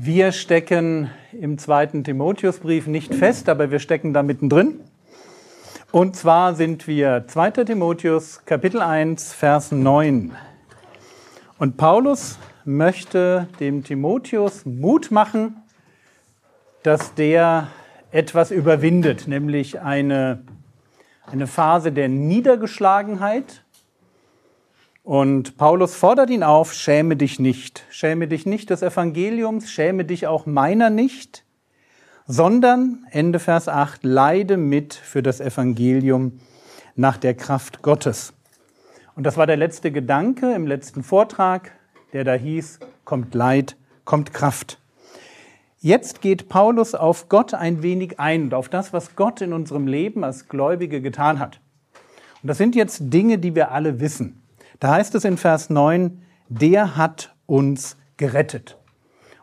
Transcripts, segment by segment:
Wir stecken im zweiten Timotheusbrief nicht fest, aber wir stecken da mittendrin. Und zwar sind wir 2. Timotheus Kapitel 1, Vers 9. Und Paulus möchte dem Timotheus Mut machen, dass der etwas überwindet, nämlich eine, eine Phase der Niedergeschlagenheit, und Paulus fordert ihn auf, schäme dich nicht, schäme dich nicht des Evangeliums, schäme dich auch meiner nicht, sondern, Ende Vers 8, leide mit für das Evangelium nach der Kraft Gottes. Und das war der letzte Gedanke im letzten Vortrag, der da hieß, kommt Leid, kommt Kraft. Jetzt geht Paulus auf Gott ein wenig ein und auf das, was Gott in unserem Leben als Gläubige getan hat. Und das sind jetzt Dinge, die wir alle wissen. Da heißt es in Vers 9, der hat uns gerettet.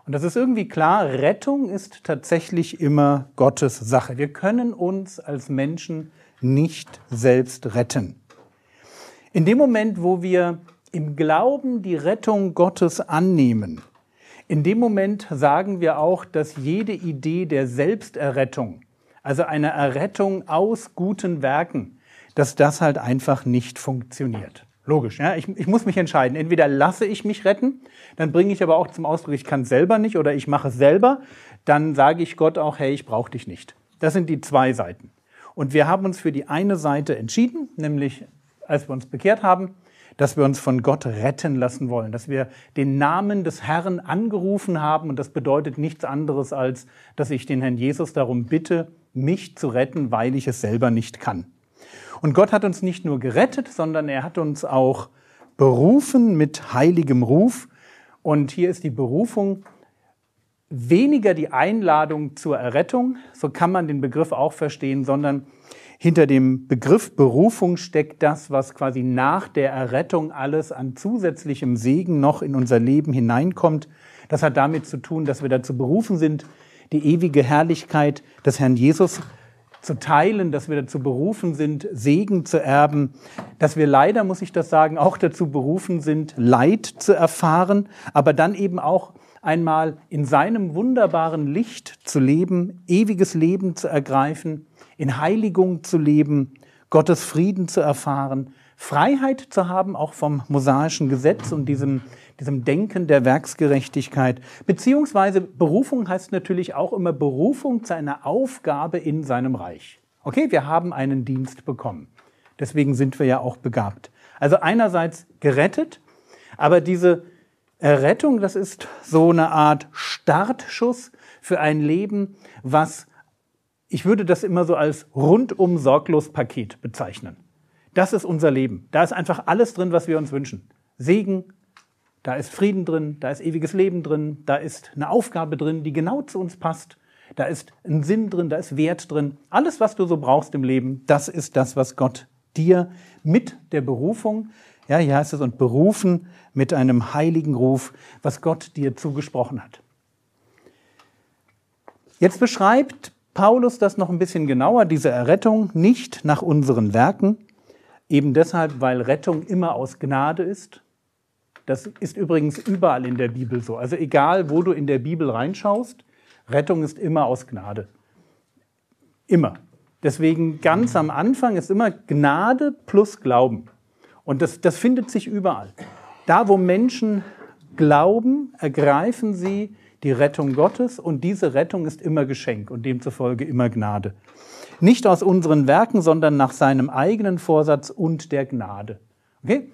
Und das ist irgendwie klar, Rettung ist tatsächlich immer Gottes Sache. Wir können uns als Menschen nicht selbst retten. In dem Moment, wo wir im Glauben die Rettung Gottes annehmen, in dem Moment sagen wir auch, dass jede Idee der Selbsterrettung, also eine Errettung aus guten Werken, dass das halt einfach nicht funktioniert. Logisch, ja. Ich, ich muss mich entscheiden. Entweder lasse ich mich retten, dann bringe ich aber auch zum Ausdruck, ich kann selber nicht oder ich mache es selber. Dann sage ich Gott auch, hey, ich brauche dich nicht. Das sind die zwei Seiten. Und wir haben uns für die eine Seite entschieden, nämlich als wir uns bekehrt haben, dass wir uns von Gott retten lassen wollen, dass wir den Namen des Herrn angerufen haben und das bedeutet nichts anderes als, dass ich den Herrn Jesus darum bitte, mich zu retten, weil ich es selber nicht kann. Und Gott hat uns nicht nur gerettet, sondern er hat uns auch berufen mit heiligem Ruf. Und hier ist die Berufung weniger die Einladung zur Errettung, so kann man den Begriff auch verstehen, sondern hinter dem Begriff Berufung steckt das, was quasi nach der Errettung alles an zusätzlichem Segen noch in unser Leben hineinkommt. Das hat damit zu tun, dass wir dazu berufen sind, die ewige Herrlichkeit des Herrn Jesus zu teilen, dass wir dazu berufen sind, Segen zu erben, dass wir leider, muss ich das sagen, auch dazu berufen sind, Leid zu erfahren, aber dann eben auch einmal in seinem wunderbaren Licht zu leben, ewiges Leben zu ergreifen, in Heiligung zu leben, Gottes Frieden zu erfahren, Freiheit zu haben, auch vom mosaischen Gesetz und diesem diesem Denken der Werksgerechtigkeit. Beziehungsweise Berufung heißt natürlich auch immer Berufung zu einer Aufgabe in seinem Reich. Okay, wir haben einen Dienst bekommen. Deswegen sind wir ja auch begabt. Also einerseits gerettet, aber diese Errettung, das ist so eine Art Startschuss für ein Leben, was ich würde das immer so als rundum sorglos Paket bezeichnen. Das ist unser Leben. Da ist einfach alles drin, was wir uns wünschen. Segen, da ist Frieden drin, da ist ewiges Leben drin, da ist eine Aufgabe drin, die genau zu uns passt. Da ist ein Sinn drin, da ist Wert drin. Alles, was du so brauchst im Leben, das ist das, was Gott dir mit der Berufung, ja, hier heißt es, und berufen mit einem heiligen Ruf, was Gott dir zugesprochen hat. Jetzt beschreibt Paulus das noch ein bisschen genauer, diese Errettung, nicht nach unseren Werken, eben deshalb, weil Rettung immer aus Gnade ist das ist übrigens überall in der Bibel so. Also egal, wo du in der Bibel reinschaust, Rettung ist immer aus Gnade. Immer. Deswegen ganz am Anfang ist immer Gnade plus Glauben. Und das, das findet sich überall. Da, wo Menschen glauben, ergreifen sie die Rettung Gottes und diese Rettung ist immer Geschenk und demzufolge immer Gnade. Nicht aus unseren Werken, sondern nach seinem eigenen Vorsatz und der Gnade. Okay?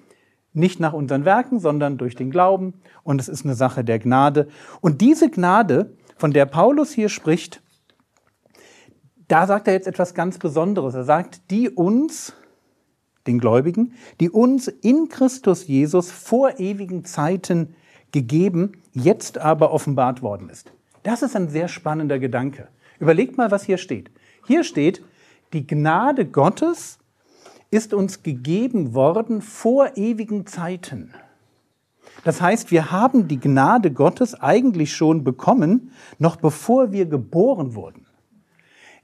Nicht nach unseren Werken, sondern durch den Glauben. Und es ist eine Sache der Gnade. Und diese Gnade, von der Paulus hier spricht, da sagt er jetzt etwas ganz Besonderes. Er sagt, die uns, den Gläubigen, die uns in Christus Jesus vor ewigen Zeiten gegeben, jetzt aber offenbart worden ist. Das ist ein sehr spannender Gedanke. Überlegt mal, was hier steht. Hier steht, die Gnade Gottes ist uns gegeben worden vor ewigen Zeiten. Das heißt, wir haben die Gnade Gottes eigentlich schon bekommen, noch bevor wir geboren wurden.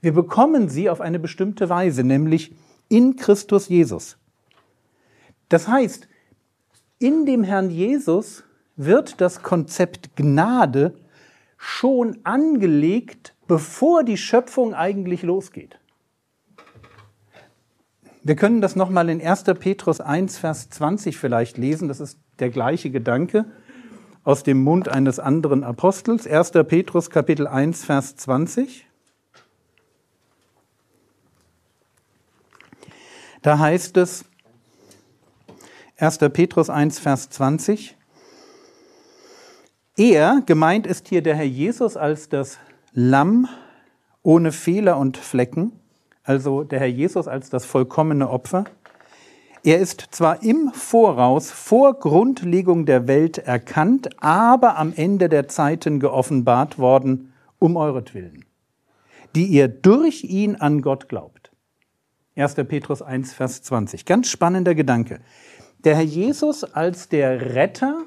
Wir bekommen sie auf eine bestimmte Weise, nämlich in Christus Jesus. Das heißt, in dem Herrn Jesus wird das Konzept Gnade schon angelegt, bevor die Schöpfung eigentlich losgeht. Wir können das nochmal in 1. Petrus 1, Vers 20 vielleicht lesen. Das ist der gleiche Gedanke aus dem Mund eines anderen Apostels. 1. Petrus Kapitel 1, Vers 20. Da heißt es, 1. Petrus 1, Vers 20, er, gemeint ist hier der Herr Jesus als das Lamm ohne Fehler und Flecken, also der Herr Jesus als das vollkommene Opfer. Er ist zwar im Voraus vor Grundlegung der Welt erkannt, aber am Ende der Zeiten geoffenbart worden um euretwillen, die ihr durch ihn an Gott glaubt. 1. Petrus 1, Vers 20. Ganz spannender Gedanke. Der Herr Jesus als der Retter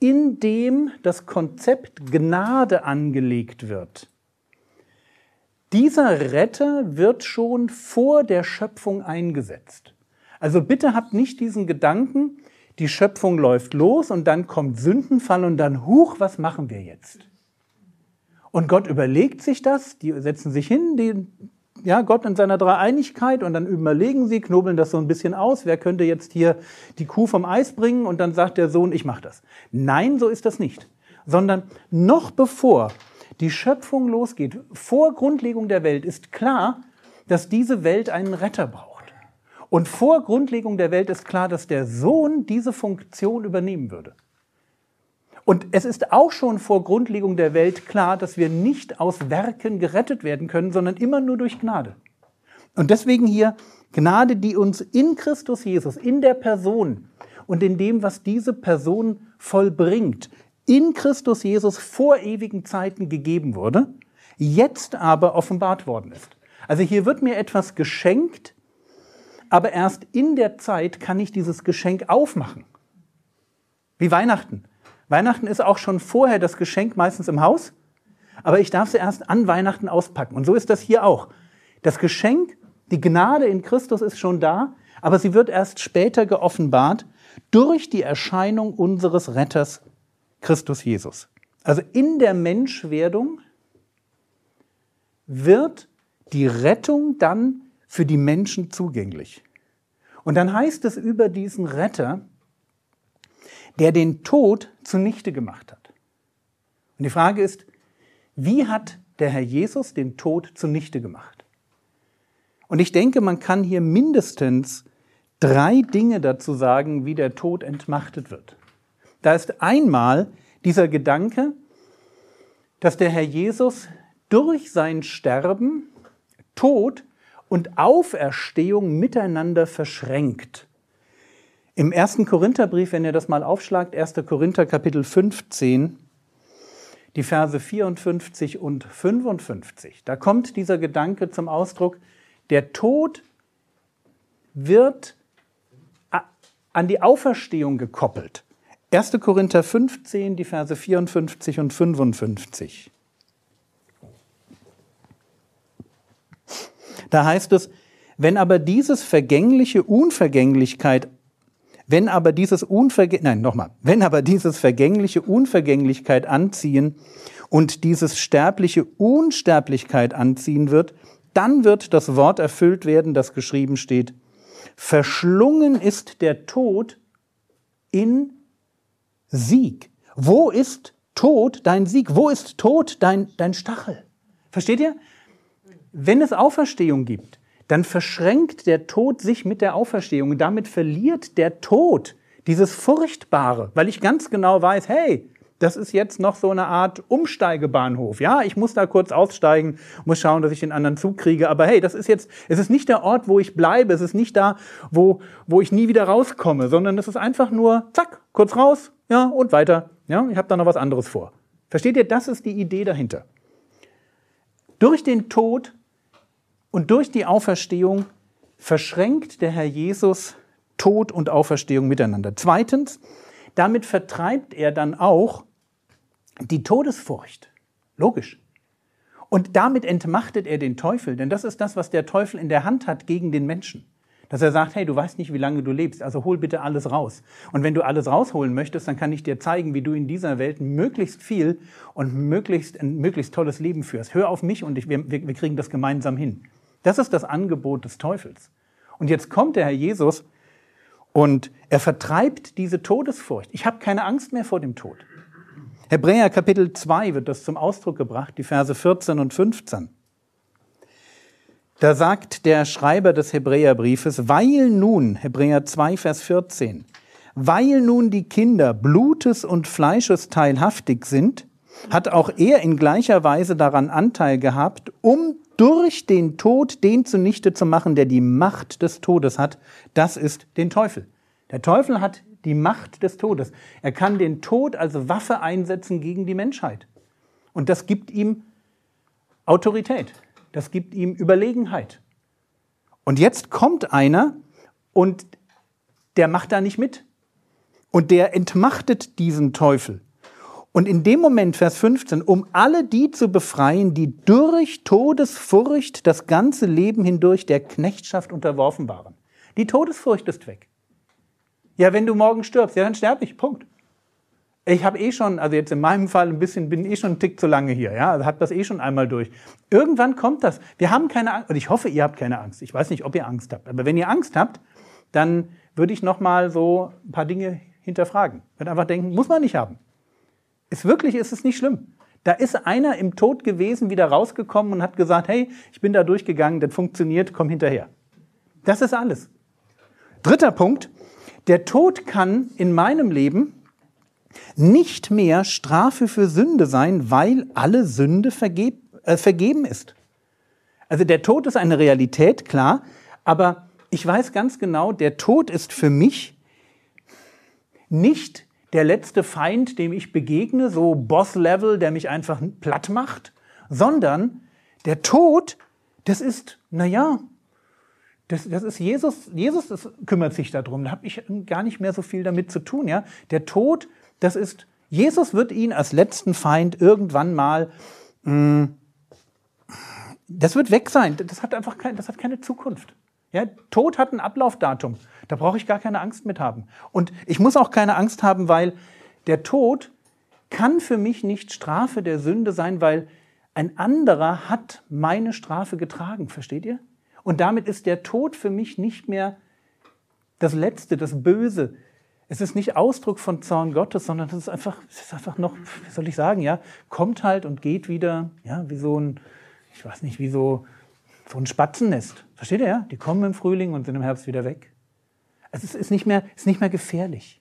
in dem das Konzept Gnade angelegt wird. Dieser Retter wird schon vor der Schöpfung eingesetzt. Also bitte habt nicht diesen Gedanken, die Schöpfung läuft los und dann kommt Sündenfall und dann, huch, was machen wir jetzt? Und Gott überlegt sich das, die setzen sich hin, die ja, Gott in seiner Dreieinigkeit und dann überlegen sie, knobeln das so ein bisschen aus, wer könnte jetzt hier die Kuh vom Eis bringen und dann sagt der Sohn, ich mache das. Nein, so ist das nicht, sondern noch bevor die Schöpfung losgeht, vor Grundlegung der Welt ist klar, dass diese Welt einen Retter braucht. Und vor Grundlegung der Welt ist klar, dass der Sohn diese Funktion übernehmen würde. Und es ist auch schon vor Grundlegung der Welt klar, dass wir nicht aus Werken gerettet werden können, sondern immer nur durch Gnade. Und deswegen hier Gnade, die uns in Christus Jesus, in der Person und in dem, was diese Person vollbringt, in Christus Jesus vor ewigen Zeiten gegeben wurde, jetzt aber offenbart worden ist. Also hier wird mir etwas geschenkt, aber erst in der Zeit kann ich dieses Geschenk aufmachen. Wie Weihnachten. Weihnachten ist auch schon vorher das Geschenk meistens im Haus, aber ich darf sie erst an Weihnachten auspacken. Und so ist das hier auch. Das Geschenk, die Gnade in Christus ist schon da, aber sie wird erst später geoffenbart durch die Erscheinung unseres Retters Christus Jesus. Also in der Menschwerdung wird die Rettung dann für die Menschen zugänglich. Und dann heißt es über diesen Retter, der den Tod zunichte gemacht hat. Und die Frage ist, wie hat der Herr Jesus den Tod zunichte gemacht? Und ich denke, man kann hier mindestens drei Dinge dazu sagen, wie der Tod entmachtet wird. Da ist einmal dieser Gedanke, dass der Herr Jesus durch sein Sterben, Tod und Auferstehung miteinander verschränkt. Im ersten Korintherbrief, wenn ihr das mal aufschlagt, 1. Korinther Kapitel 15, die Verse 54 und 55, da kommt dieser Gedanke zum Ausdruck, der Tod wird an die Auferstehung gekoppelt. 1. Korinther 15, die Verse 54 und 55. Da heißt es, wenn aber dieses vergängliche Unvergänglichkeit wenn aber dieses Unvergä nein, nochmal, wenn aber dieses vergängliche Unvergänglichkeit anziehen und dieses sterbliche Unsterblichkeit anziehen wird, dann wird das Wort erfüllt werden, das geschrieben steht. Verschlungen ist der Tod in Sieg. Wo ist Tod dein Sieg? Wo ist Tod dein, dein Stachel? Versteht ihr? Wenn es Auferstehung gibt, dann verschränkt der Tod sich mit der Auferstehung. Damit verliert der Tod dieses Furchtbare, weil ich ganz genau weiß, hey, das ist jetzt noch so eine Art Umsteigebahnhof. Ja, ich muss da kurz aussteigen, muss schauen, dass ich den anderen Zug kriege. Aber hey, das ist jetzt, es ist nicht der Ort, wo ich bleibe. Es ist nicht da, wo, wo ich nie wieder rauskomme, sondern es ist einfach nur, zack, kurz raus, ja, und weiter. Ja, ich habe da noch was anderes vor. Versteht ihr? Das ist die Idee dahinter. Durch den Tod und durch die Auferstehung verschränkt der Herr Jesus Tod und Auferstehung miteinander. Zweitens, damit vertreibt er dann auch die Todesfurcht. Logisch. Und damit entmachtet er den Teufel, denn das ist das, was der Teufel in der Hand hat gegen den Menschen. Dass er sagt, hey, du weißt nicht, wie lange du lebst, also hol bitte alles raus. Und wenn du alles rausholen möchtest, dann kann ich dir zeigen, wie du in dieser Welt möglichst viel und möglichst ein möglichst tolles Leben führst. Hör auf mich und ich, wir, wir kriegen das gemeinsam hin. Das ist das Angebot des Teufels. Und jetzt kommt der Herr Jesus und er vertreibt diese Todesfurcht. Ich habe keine Angst mehr vor dem Tod. Hebräer Kapitel 2 wird das zum Ausdruck gebracht, die Verse 14 und 15. Da sagt der Schreiber des Hebräerbriefes, weil nun, Hebräer 2, Vers 14, weil nun die Kinder Blutes und Fleisches teilhaftig sind, hat auch er in gleicher Weise daran Anteil gehabt, um durch den Tod den zunichte zu machen, der die Macht des Todes hat. Das ist den Teufel. Der Teufel hat die Macht des Todes. Er kann den Tod als Waffe einsetzen gegen die Menschheit. Und das gibt ihm Autorität. Das gibt ihm Überlegenheit. Und jetzt kommt einer und der macht da nicht mit. Und der entmachtet diesen Teufel. Und in dem Moment, Vers 15, um alle die zu befreien, die durch Todesfurcht das ganze Leben hindurch der Knechtschaft unterworfen waren. Die Todesfurcht ist weg. Ja, wenn du morgen stirbst, ja, dann sterbe ich. Punkt. Ich habe eh schon, also jetzt in meinem Fall ein bisschen, bin eh schon einen Tick zu lange hier, ja, also habe das eh schon einmal durch. Irgendwann kommt das. Wir haben keine Angst, und ich hoffe, ihr habt keine Angst. Ich weiß nicht, ob ihr Angst habt, aber wenn ihr Angst habt, dann würde ich noch mal so ein paar Dinge hinterfragen. Würde einfach denken, muss man nicht haben. Ist wirklich, ist es nicht schlimm. Da ist einer im Tod gewesen, wieder rausgekommen und hat gesagt, hey, ich bin da durchgegangen, das funktioniert, komm hinterher. Das ist alles. Dritter Punkt, der Tod kann in meinem Leben nicht mehr Strafe für Sünde sein, weil alle Sünde vergeb, äh, vergeben ist. Also der Tod ist eine Realität, klar, aber ich weiß ganz genau, der Tod ist für mich nicht der letzte Feind, dem ich begegne, so Boss-Level, der mich einfach platt macht, sondern der Tod, das ist, naja, das, das ist Jesus, Jesus das kümmert sich darum. Da habe ich gar nicht mehr so viel damit zu tun. Ja? Der Tod, das ist, Jesus wird ihn als letzten Feind irgendwann mal, mh, mm, das wird weg sein. Das hat einfach kein, das hat keine Zukunft. Ja? Tod hat ein Ablaufdatum. Da brauche ich gar keine Angst mit haben. Und ich muss auch keine Angst haben, weil der Tod kann für mich nicht Strafe der Sünde sein, weil ein anderer hat meine Strafe getragen. Versteht ihr? Und damit ist der Tod für mich nicht mehr das Letzte, das Böse. Es ist nicht Ausdruck von Zorn Gottes, sondern es ist einfach, es ist einfach noch, wie soll ich sagen, ja, kommt halt und geht wieder, ja, wie so ein, ich weiß nicht, wie so, so ein Spatzennest. Versteht ihr, ja? Die kommen im Frühling und sind im Herbst wieder weg. Es ist, ist, nicht, mehr, ist nicht mehr gefährlich.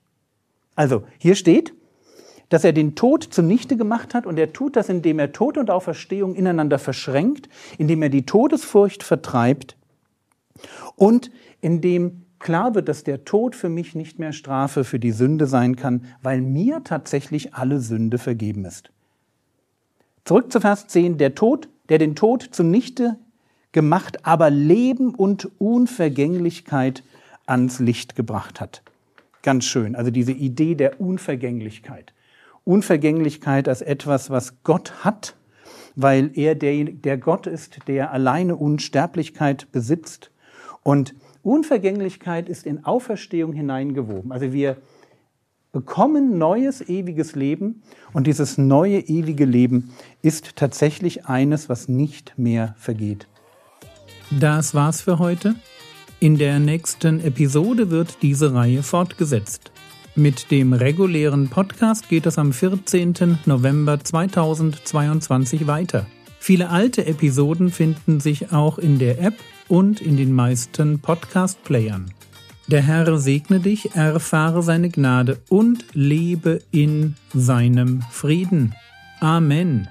Also, hier steht, dass er den Tod zunichte gemacht hat und er tut das, indem er Tod und Auferstehung ineinander verschränkt, indem er die Todesfurcht vertreibt und indem klar wird, dass der Tod für mich nicht mehr Strafe für die Sünde sein kann, weil mir tatsächlich alle Sünde vergeben ist. Zurück zu Vers 10. Der Tod, der den Tod zunichte gemacht, aber Leben und Unvergänglichkeit ans Licht gebracht hat. Ganz schön. Also diese Idee der Unvergänglichkeit. Unvergänglichkeit als etwas, was Gott hat, weil er der, der Gott ist, der alleine Unsterblichkeit besitzt. Und Unvergänglichkeit ist in Auferstehung hineingewoben. Also wir bekommen neues, ewiges Leben und dieses neue, ewige Leben ist tatsächlich eines, was nicht mehr vergeht. Das war's für heute. In der nächsten Episode wird diese Reihe fortgesetzt. Mit dem regulären Podcast geht es am 14. November 2022 weiter. Viele alte Episoden finden sich auch in der App und in den meisten Podcast-Playern. Der Herr segne dich, erfahre seine Gnade und lebe in seinem Frieden. Amen.